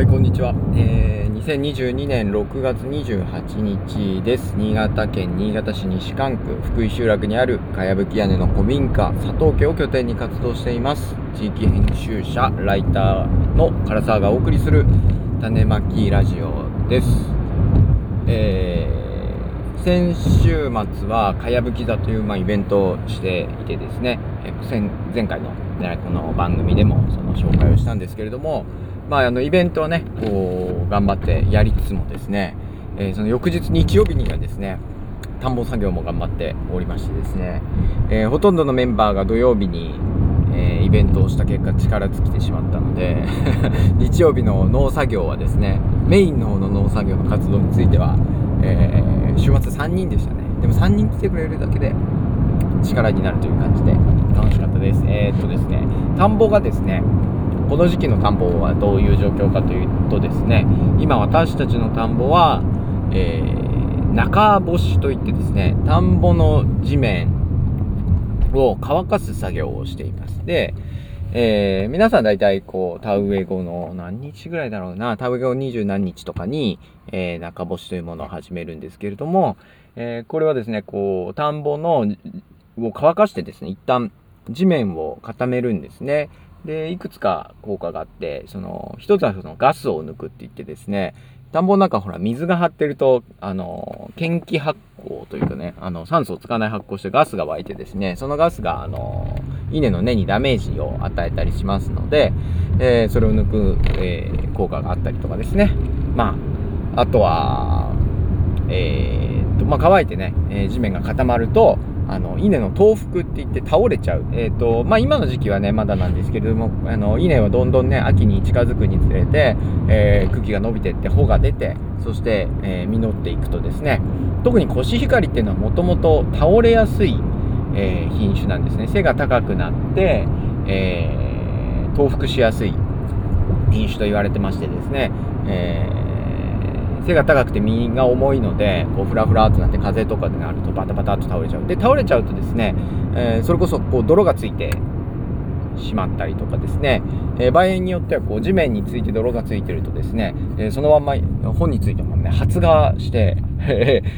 はい、こんにちは。えー、2022年6月28日です。新潟県新潟市西館区福井集落にあるかやぶき屋根の古民家佐藤家を拠点に活動しています。地域編集者、ライターの唐沢がお送りする種まきラジオです。えー、先週末はかやぶき座という、まあ、イベントをしていてですね、えー前前回の、ね、この番組でもその紹介をしたんですけれども、まあ、あのイベントをねこう頑張ってやりつつもですね、えーその翌日日曜日にはですね田んぼ作業も頑張っておりましてですね、えーほとんどのメンバーが土曜日に、えーイベントをした結果力尽きてしまったので 日曜日の農作業はですねメインの方の農作業の活動については、えー週末3人でしたね。でも3人来てくれるだけで力になるという感じで楽しかったです。えっとですね田んぼがですねこの時期の田んぼはどういう状況かというとですね今私たちの田んぼは、えー中干しといってですね田んぼの地面を乾かす作業をしています。で、えー皆さん大体こう田植え後の何日ぐらいだろうな田植え後二十何日とかに、えー中干しというものを始めるんですけれども、えこれはですねこう田んぼのを乾かしてですね一旦地面を固めるんですね。でいくつか効果があってその一つはそのガスを抜くって言ってですね田んぼの中ほら水が張ってるとあの研気発酵というかねあの酸素を使わない発酵してガスが湧いてですねそのガスがあの稲の根にダメージを与えたりしますので、えーそれを抜く、えー効果があったりとかですね。まああとはえーっとまあ、乾いてね、え地面が固まるとあの稲の倒伏って言って倒れちゃう、えーっとまあ、今の時期はねまだなんですけれどもあの稲はどんどんね秋に近づくにつれて、えー茎が伸びてって穂が出てそして、えー実っていくとですね特にコシヒカリっていうのはもともと倒れやすい、えー品種なんですね。背が高くなって、えー倒伏しやすい品種と言われてましてですね、えー背が高くて実が重いのでこうフラフラっとなって風とかでなるとバタバタっと倒れちゃう。で倒れちゃうとですね、えーそれこそこう泥がついてしまったりとかですね、えー場合によってはこう地面について泥がついてるとですね、えーそのまんま穂についてもね発芽して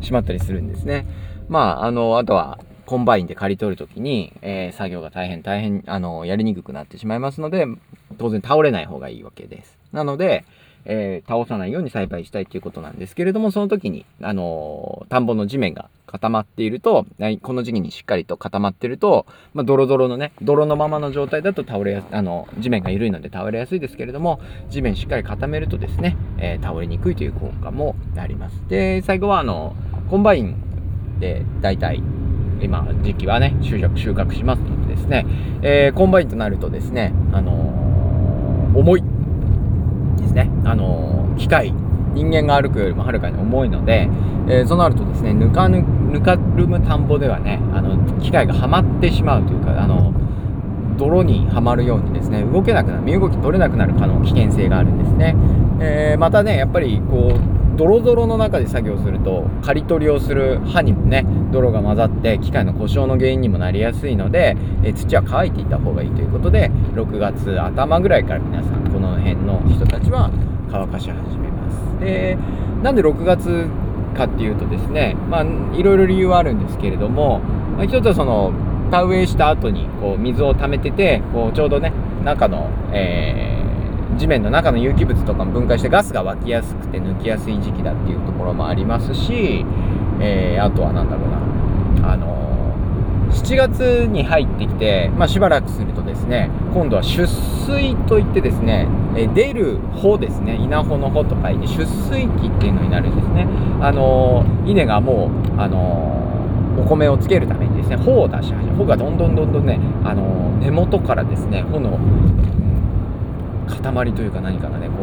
しまったりするんですね。まああのあとはコンバインで刈り取るときに、えー作業が大変大変あのやりにくくなってしまいますので当然倒れない方がいいわけです。なので、えー倒さないように栽培したいということなんですけれどもその時に、あのー田んぼの地面が固まっているとこの時期にしっかりと固まっていると、まあ、ドロドロのね泥のままの状態だと倒れやすあの地面が緩いので倒れやすいですけれども地面しっかり固めるとですね、えー倒れにくいという効果もあります。で最後はあのコンバインで大体今時期はね収穫収穫しますのでですね、えーコンバインとなるとですね、あの重いね、あの機械人間が歩くよりもはるかに重いので、えーそうなるとですねぬかぬぬかるむ田んぼではねあの機械がはまってしまうというかあの泥にはまるようにですね動けなくなる身動き取れなくなる可能危険性があるんですね、えーまたねやっぱりこうドロドロの中で作業すると刈り取りをする刃にもね泥が混ざって機械の故障の原因にもなりやすいので、えー土は乾いていた方がいいということで6月頭ぐらいから皆さん辺の人たちは乾かし始めます。でなんで6月かっていうとですねまあいろいろ理由はあるんですけれども、まあ、一つはその田植えした後にこう水を溜めててこうちょうどね中の、えー地面の中の有機物とかも分解してガスが湧きやすくて抜きやすい時期だっていうところもありますし、えーあとは何だろうなあの7月に入ってきて、まあ、しばらくするとですね今度は出水といってですね、え出る穂ですね稲穂の穂と書いて出水期っていうのになるんですね。あの稲がもうあのお米をつけるためにですね穂を出し始め穂がどんどんどんどんね、あの根元からですね穂の塊というか何かがねこ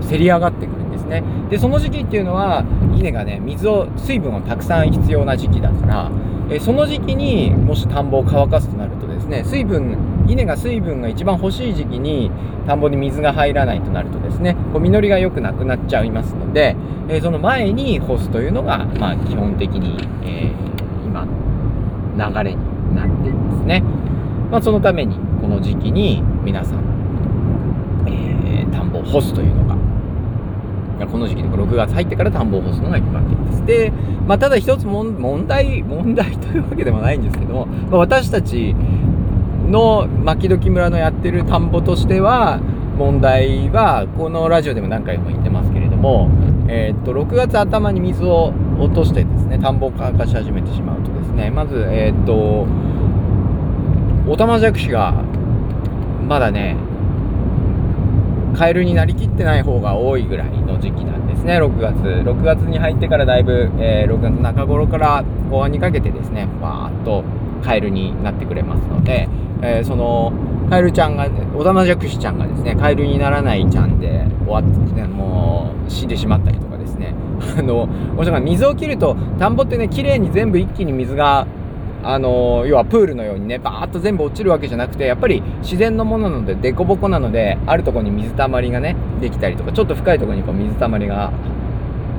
うせり上がってくるんですね。でその時期っていうのは稲がね水を水分をたくさん必要な時期だからえその時期にもし田んぼを乾かすとなるとですね水分稲が水分が一番欲しい時期に田んぼに水が入らないとなるとですねこう実りが良くなくなっちゃいますので、えその前に干すというのが、まあ、基本的に、えー今の流れになっていますね、まあ、そのためにこの時期に皆さん、えー田んぼを干すというのがこの時期とか6月入ってから田んぼを干すのが一般的です。で、まあ、ただ一つ問題問題というわけでもないんですけども、まあ、私たちの牧時村のやってる田んぼとしては問題はこのラジオでも何回も言ってますけれども、えー、っと6月頭に水を落としてですね田んぼを乾かし始めてしまうとですねまずえー、っとオタマジャクシがまだねカエルになりきってない方が多いぐらいの時期なんですね。6月。6月に入ってからだいぶ、えー、6月中頃から後半にかけてですねわーっとカエルになってくれますので、えー、そのカエルちゃんがオタマジャクシちゃんがですねカエルにならないちゃんで終わって、ね、もう死んでしまったりとかですね。あのもちろん水を切ると田んぼってね綺麗に全部一気に水があの要はプールのようにねバーッと全部落ちるわけじゃなくてやっぱり自然のものなので凸凹なのであるとこに水たまりがねできたりとかちょっと深いとこにこう水たまりが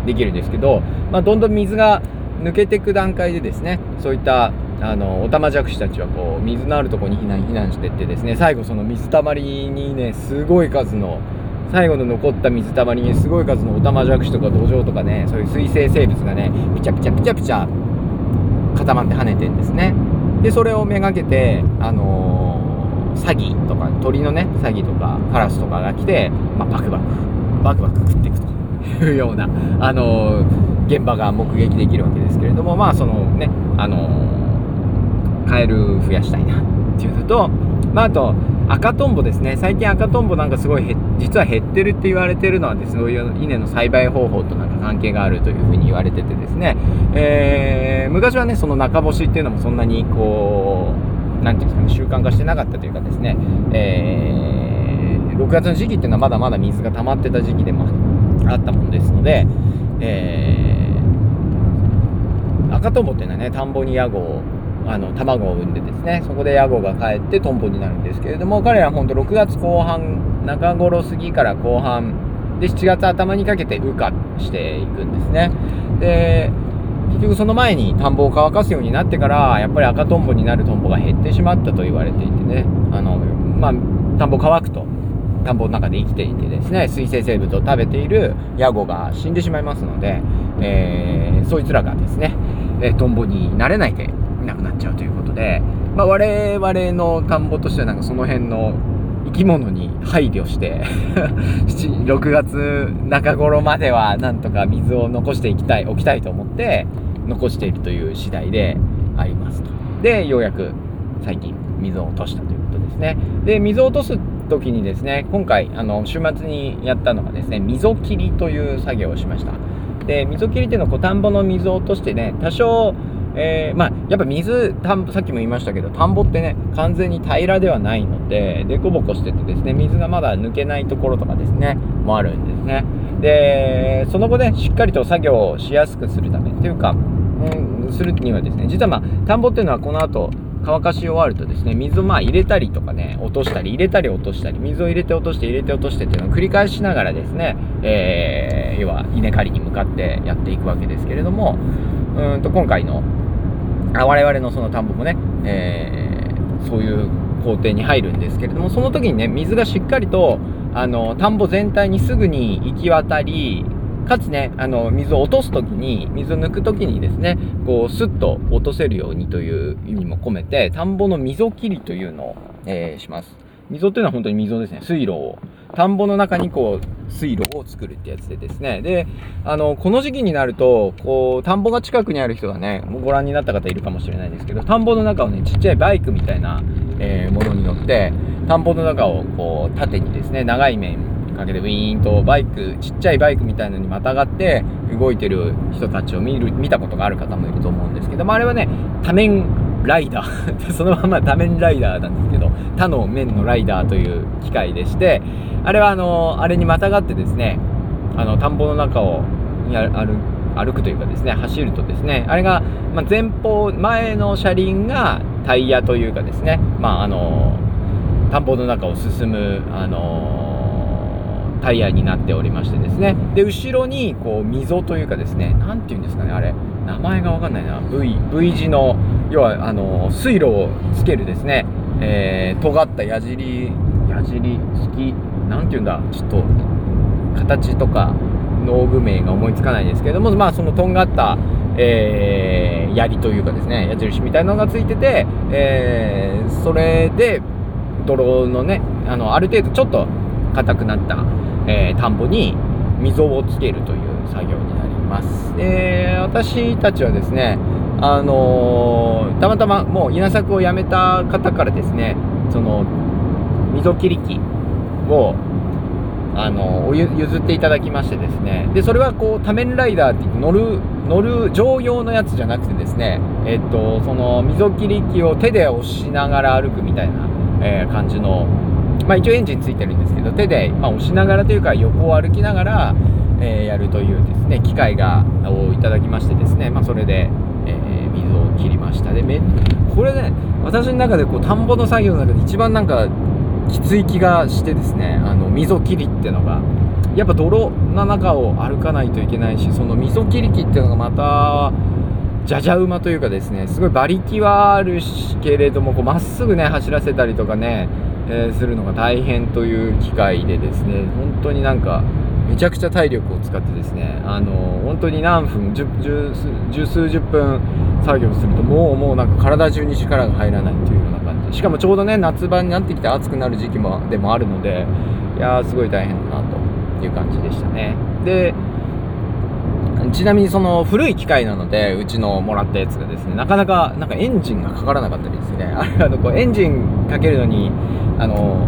できるんですけど、まあ、どんどん水が抜けていく段階でですねそういったあのオタマジャクシたちはこう水のあるとこに避難避難していってですね最後その水たまりにねすごい数の最後の残った水たまりにすごい数のオタマジャクシとか土壌とかねそういう水生生物がねピチャピチャピチャピチャ固まって跳ねてんですね。でそれをめがけてあのー、サギとか鳥のねサギとかカラスとかが来て、まあ、バクバクバクバク食っていくと。いうようなあのー、現場が目撃できるわけですけれどもまあそのねあのー、カエル増やしたいなっていうのとまああと赤とんぼですね。最近赤とんぼなんかすごい実は減ってるって言われてるのはですねそういう稲の栽培方法となんか関係があるというふうに言われててですね、えー、昔はねその中干しっていうのもそんなにこう何て言うんですかね習慣化してなかったというかですね、えー、6月の時期っていうのはまだまだ水が溜まってた時期でもあったものですので、えー、赤とんぼっていうのはね田んぼにヤゴをあの卵を産んでですねそこでヤゴが帰ってトンボになるんですけれども彼らは本当6月後半中頃過ぎから後半で7月頭にかけて羽化していくんですね。で結局その前に田んぼを乾かすようになってからやっぱり赤トンボになるトンボが減ってしまったと言われていてね。あのまあ田んぼ乾くと田んぼの中で生きていてですね水生生物を食べているヤゴが死んでしまいますので、えー、そいつらがですねトンボになれないでなくなっちゃうということで、まあ、我々の田んぼとしてはなんかその辺の生き物に配慮して 6月中頃まではなんとか水を残していきたい置きたいと思って残しているという次第でありますと。でようやく最近水を落としたということですね。で水を落とす時にですね今回あの週末にやったのがですね溝切りという作業をしました。で溝切りっていうのはこう田んぼの水を落としてね多少えー、まあ、やっぱ水田んぼさっきも言いましたけど田んぼってね完全に平らではないので凸凹しててですね水がまだ抜けないところとかですねもあるんですね。でその後ねしっかりと作業をしやすくするためっていうか、うん、するにはですね実はまあ田んぼっていうのはこの後乾かし終わるとですね水をまあ入れたりとかね落としたり入れたり落としたり水を入れて落として入れて落としてっていうのを繰り返しながらですね、えー、要は稲刈りに向かってやっていくわけですけれどもうんと今回の我々のその田んぼもね、えー、そういう工程に入るんですけれどもその時にね水がしっかりとあの田んぼ全体にすぐに行き渡りかつねあの水を落とす時に水を抜く時にですねこうスッと落とせるようにという意味も込めて田んぼの溝切りというのを、えー、します。溝っていうのは本当に溝ですね。水路を田んぼの中にこう水路を作るってやつでですね。であのこの時期になるとこう田んぼが近くにある人がねご覧になった方いるかもしれないですけど田んぼの中をねちっちゃいバイクみたいな、えー、ものに乗って田んぼの中をこう縦にですね長い面かけてウィーンとバイクちっちゃいバイクみたいなのにまたがって動いてる人たちを見る見たことがある方もいると思うんですけどもあれはね多面ライダー。そのまま多面ライダーなんですけど他の面のライダーという機械でしてあれはあのあれにまたがってですねあの田んぼの中を歩歩くというかですね走るとですねあれが、まあ、前方前の車輪がタイヤというかですねまああの田んぼの中を進むあのタイヤになっておりましてですね。で後ろにこう溝というかですね何て言うんですかねあれ。名前が分かんないな。V, v 字の要はあの水路をつけるですね、えー、尖った矢尻矢尻付き何て言うんだちょっと形とか農具名が思いつかないですけどもまあそのとんがったえー、槍というかですね矢印みたいなのがついてて、えー、それで泥のねあのある程度ちょっと硬くなった、えー、田んぼに溝をつけるという作業になります。で私たちはですねあのー、たまたまもう稲作をやめた方からですねその溝切り機をあの譲っていただきましてですねでそれはこう多面ライダーって言って乗る乗る乗用のやつじゃなくてですねえっとその溝切り機を手で押しながら歩くみたいな、えー、感じのまあ一応エンジンついてるんですけど手で、まあ、押しながらというか横を歩きながら、えー、やるというですね機械がをいただきましてですねまあそれで、えー、水を切りました。でめこれね私の中でこう田んぼの作業の中で一番なんかきつい気がしてですねあの溝切りっていうのがやっぱ泥の中を歩かないといけないしその溝切り機っていうのがまたじゃじゃ馬というかですねすごい馬力はあるけれどもまっすぐね走らせたりとかね、えー、するのが大変という機会でですね本当になんかめちゃくちゃ体力を使ってですねあの本当に何分十十数十分作業するともうもうなんか体中に力が入らないというような感じ。しかもちょうどね夏場になってきて暑くなる時期もでもあるのでいやーすごい大変だなという感じでしたね。でちなみにその古い機械なのでうちのもらったやつがですねなかなかなんかエンジンがかからなかったりですね。あ れあのこうエンジンかけるのにあの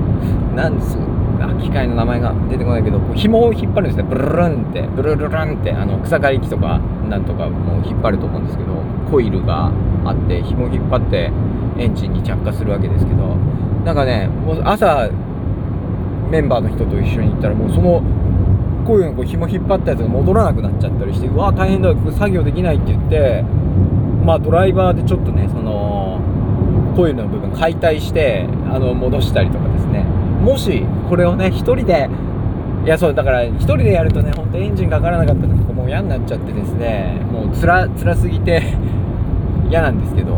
なんですあ機械の名前が出てこないけどこう紐を引っ張るんですね。ブルルンって。ブルルルンってあの草刈り機とかなんとかもう引っ張ると思うんですけどコイルがあって紐引っ張ってエンジンに着火するわけですけどなんかねもう朝メンバーの人と一緒に行ったらもうそのこういうのこう紐引っ張ったやつが戻らなくなっちゃったりしてうわ大変だ作業できないって言ってまあドライバーでちょっとねそのコイルの部分解体してあの戻したりとかですね。もしこれをね1人でいやそうだから1人でやるとねほんとエンジンかからなかった時もう嫌になっちゃってですねもうつらすぎて 嫌なんですけど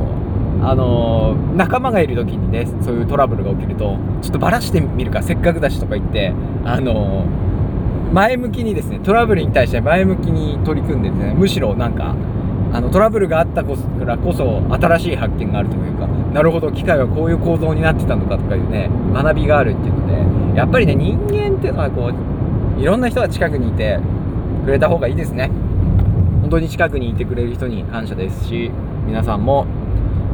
あのー、仲間がいる時にねそういうトラブルが起きるとちょっとバラしてみるかせっかくだしとか言ってあのー、前向きにですねトラブルに対して前向きに取り組んでですねむしろなんかあのトラブルがあったからこそ新しい発見があるというかなるほど機械はこういう構造になってたのかとかいうね学びがあるっていうのでやっぱりね人間っていうのはこういろんな人が近くにいてくれた方がいいですね。本当に近くにいてくれる人に感謝ですし皆さんも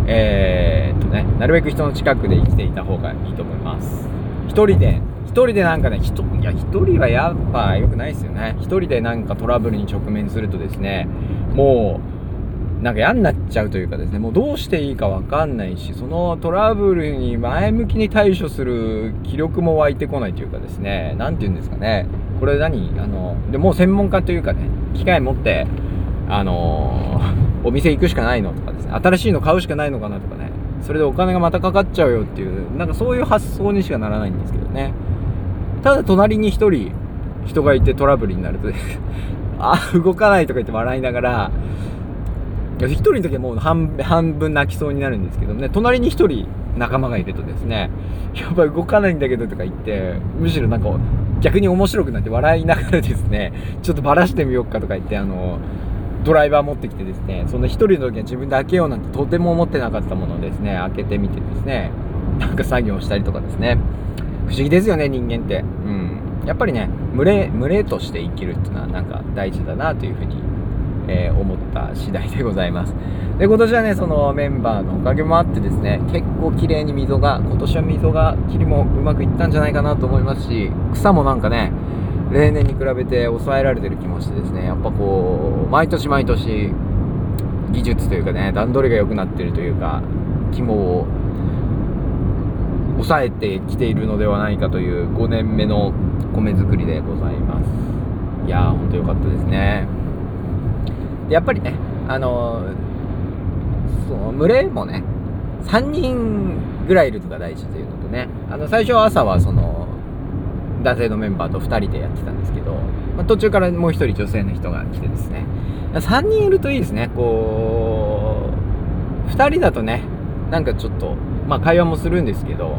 えー、っとねなるべく人の近くで生きていた方がいいと思います。一人で一人でなんかねいや一人はやっぱ良くないですよね。一人でなんかトラブルに直面するとですねもうなんか嫌になっちゃうというかですね、もうどうしていいかわかんないし、そのトラブルに前向きに対処する気力も湧いてこないというかですね、何て言うんですかね、これ何？あの、でもう専門家というかね、機械持って、あの、お店行くしかないのとかですね、新しいの買うしかないのかなとかね、それでお金がまたかかっちゃうよっていう、なんかそういう発想にしかならないんですけどね。ただ隣に1人人がいてトラブルになると あ、動かないとか言って笑いながら、1人の時はもう半分泣きそうになるんですけどね。隣に1人仲間がいるとですねやっぱ動かないんだけどとか言ってむしろなんか逆に面白くなって笑いながらですねちょっとバラしてみようかとか言ってあのドライバー持ってきてですねその1人の時は自分で開けようなんてとても思ってなかったものをですね開けてみてですねなんか作業したりとかですね。不思議ですよね人間ってうんやっぱりね群れ群れとして生きるっていうのはなんか大事だなというふうにえー、思った次第でございます。で、今年はね、そのメンバーのおかげもあってですね、結構綺麗に溝が、今年は溝が切りもうまくいったんじゃないかなと思いますし、草もなんかね、例年に比べて抑えられてる気もしてですね、やっぱこう、毎年毎年、技術というかね、段取りが良くなってるというか、肝を抑えてきているのではないかという5年目の米作りでございます。いやー、ほんと良かったですね。やっぱりね、あのその群れもね、3人ぐらいいるのが大事というのとね、あの最初は朝はその男性のメンバーと2人でやってたんですけど、まあ、途中からもう1人女性の人が来てですね、3人いるといいですね、こう、2人だとね、なんかちょっと、まあ会話もするんですけど、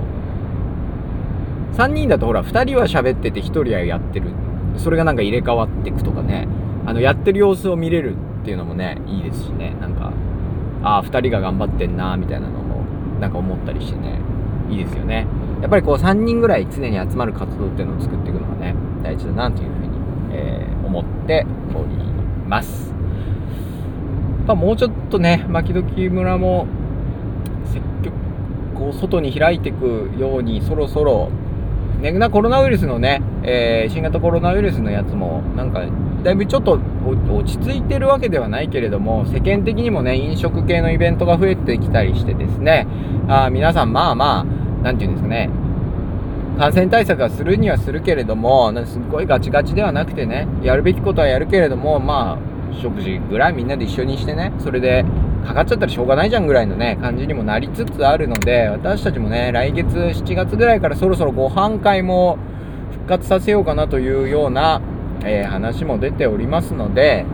3人だとほら、2人は喋ってて1人はやってる。それがなんか入れ替わっていくとかね。あのやってる様子を見れるっていうのもねいいですしね。なんかああ2人が頑張ってんなみたいなのもなんか思ったりしてね。いいですよね。やっぱりこう3人ぐらい常に集まる活動っていうのを作っていくのがね大事だなというふうに、えー、思っております。まあ、もうちょっとね牧時村も積極こう外に開いていくようにそろそろね、なコロナウイルスのね、えー、新型コロナウイルスのやつもなんかだいぶちょっと落ち着いてるわけではないけれども世間的にもね飲食系のイベントが増えてきたりしてですね。あ皆さんまあまあ何て言うんですかね。感染対策はするにはするけれどもすっごいガチガチではなくてねやるべきことはやるけれどもまあ食事ぐらいみんなで一緒にしてねそれでかかっちゃったらしょうがないじゃんぐらいのね感じにもなりつつあるので私たちもね来月7月ぐらいからそろそろご飯会も復活させようかなというようなえー、話も出ておりますので、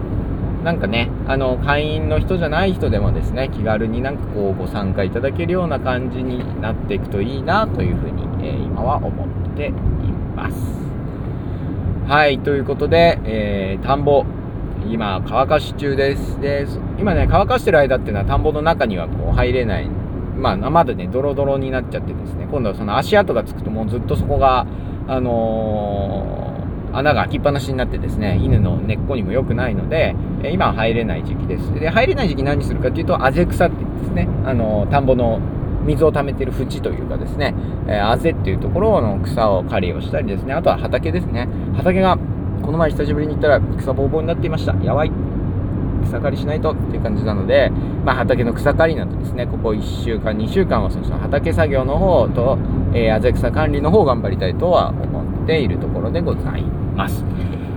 なんかね、あの、会員の人じゃない人でもですね、気軽になんかこう、ご参加いただけるような感じになっていくといいなというふうに、えー、今は思っています。はい、ということで、えー、田んぼ、今、乾かし中です。で、今ね、乾かしてる間っていうのは田んぼの中にはこう入れない。まあ、まだね、ドロドロになっちゃってですね、今度はその足跡がつくともうずっとそこが、あのー穴が開きっぱなしになってですね、犬の根っこにも良くないので、今は入れない時期です。で、入れない時期何するかというと、あぜ草って言ってですね、あの、田んぼの水を溜めてる縁というかですね、えー、あぜっていうところの草を刈りをしたりですね、あとは畑ですね。畑が、この前久しぶりに行ったら草ぼうぼうになっていました。やばい。草刈りしないとっていう感じなので、まあ、畑の草刈りなどですね、ここ1週間、2週間はその畑作業の方と、えー、あぜ草管理の方を頑張りたいとは思っているところでございます。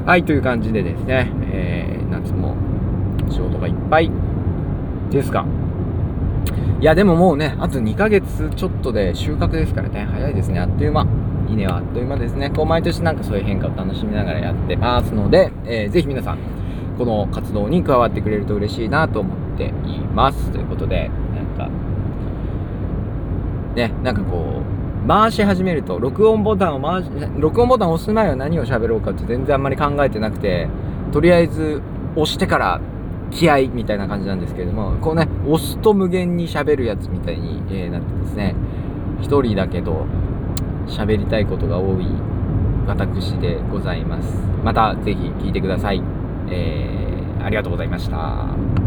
はい、という感じでですね、えー、夏も仕事がいっぱいですが、いや、でももうね、あと2ヶ月ちょっとで収穫ですからね、早いですね、あっという間。稲はあっという間ですね。こう毎年なんかそういう変化を楽しみながらやってますので、えー、ぜひ皆さん、この活動に加わってくれると嬉しいなと思っています。ということで、なんか、ね、なんかこう、回し始めると録音ボタンを回し録音ボタンを押す前は何を喋ろうかって全然あんまり考えてなくてとりあえず押してから気合みたいな感じなんですけれどもこうね押すと無限に喋るやつみたいに、え、なってですね一人だけど喋りたいことが多い私でございます。また是非聞いてください、えー、ありがとうございました。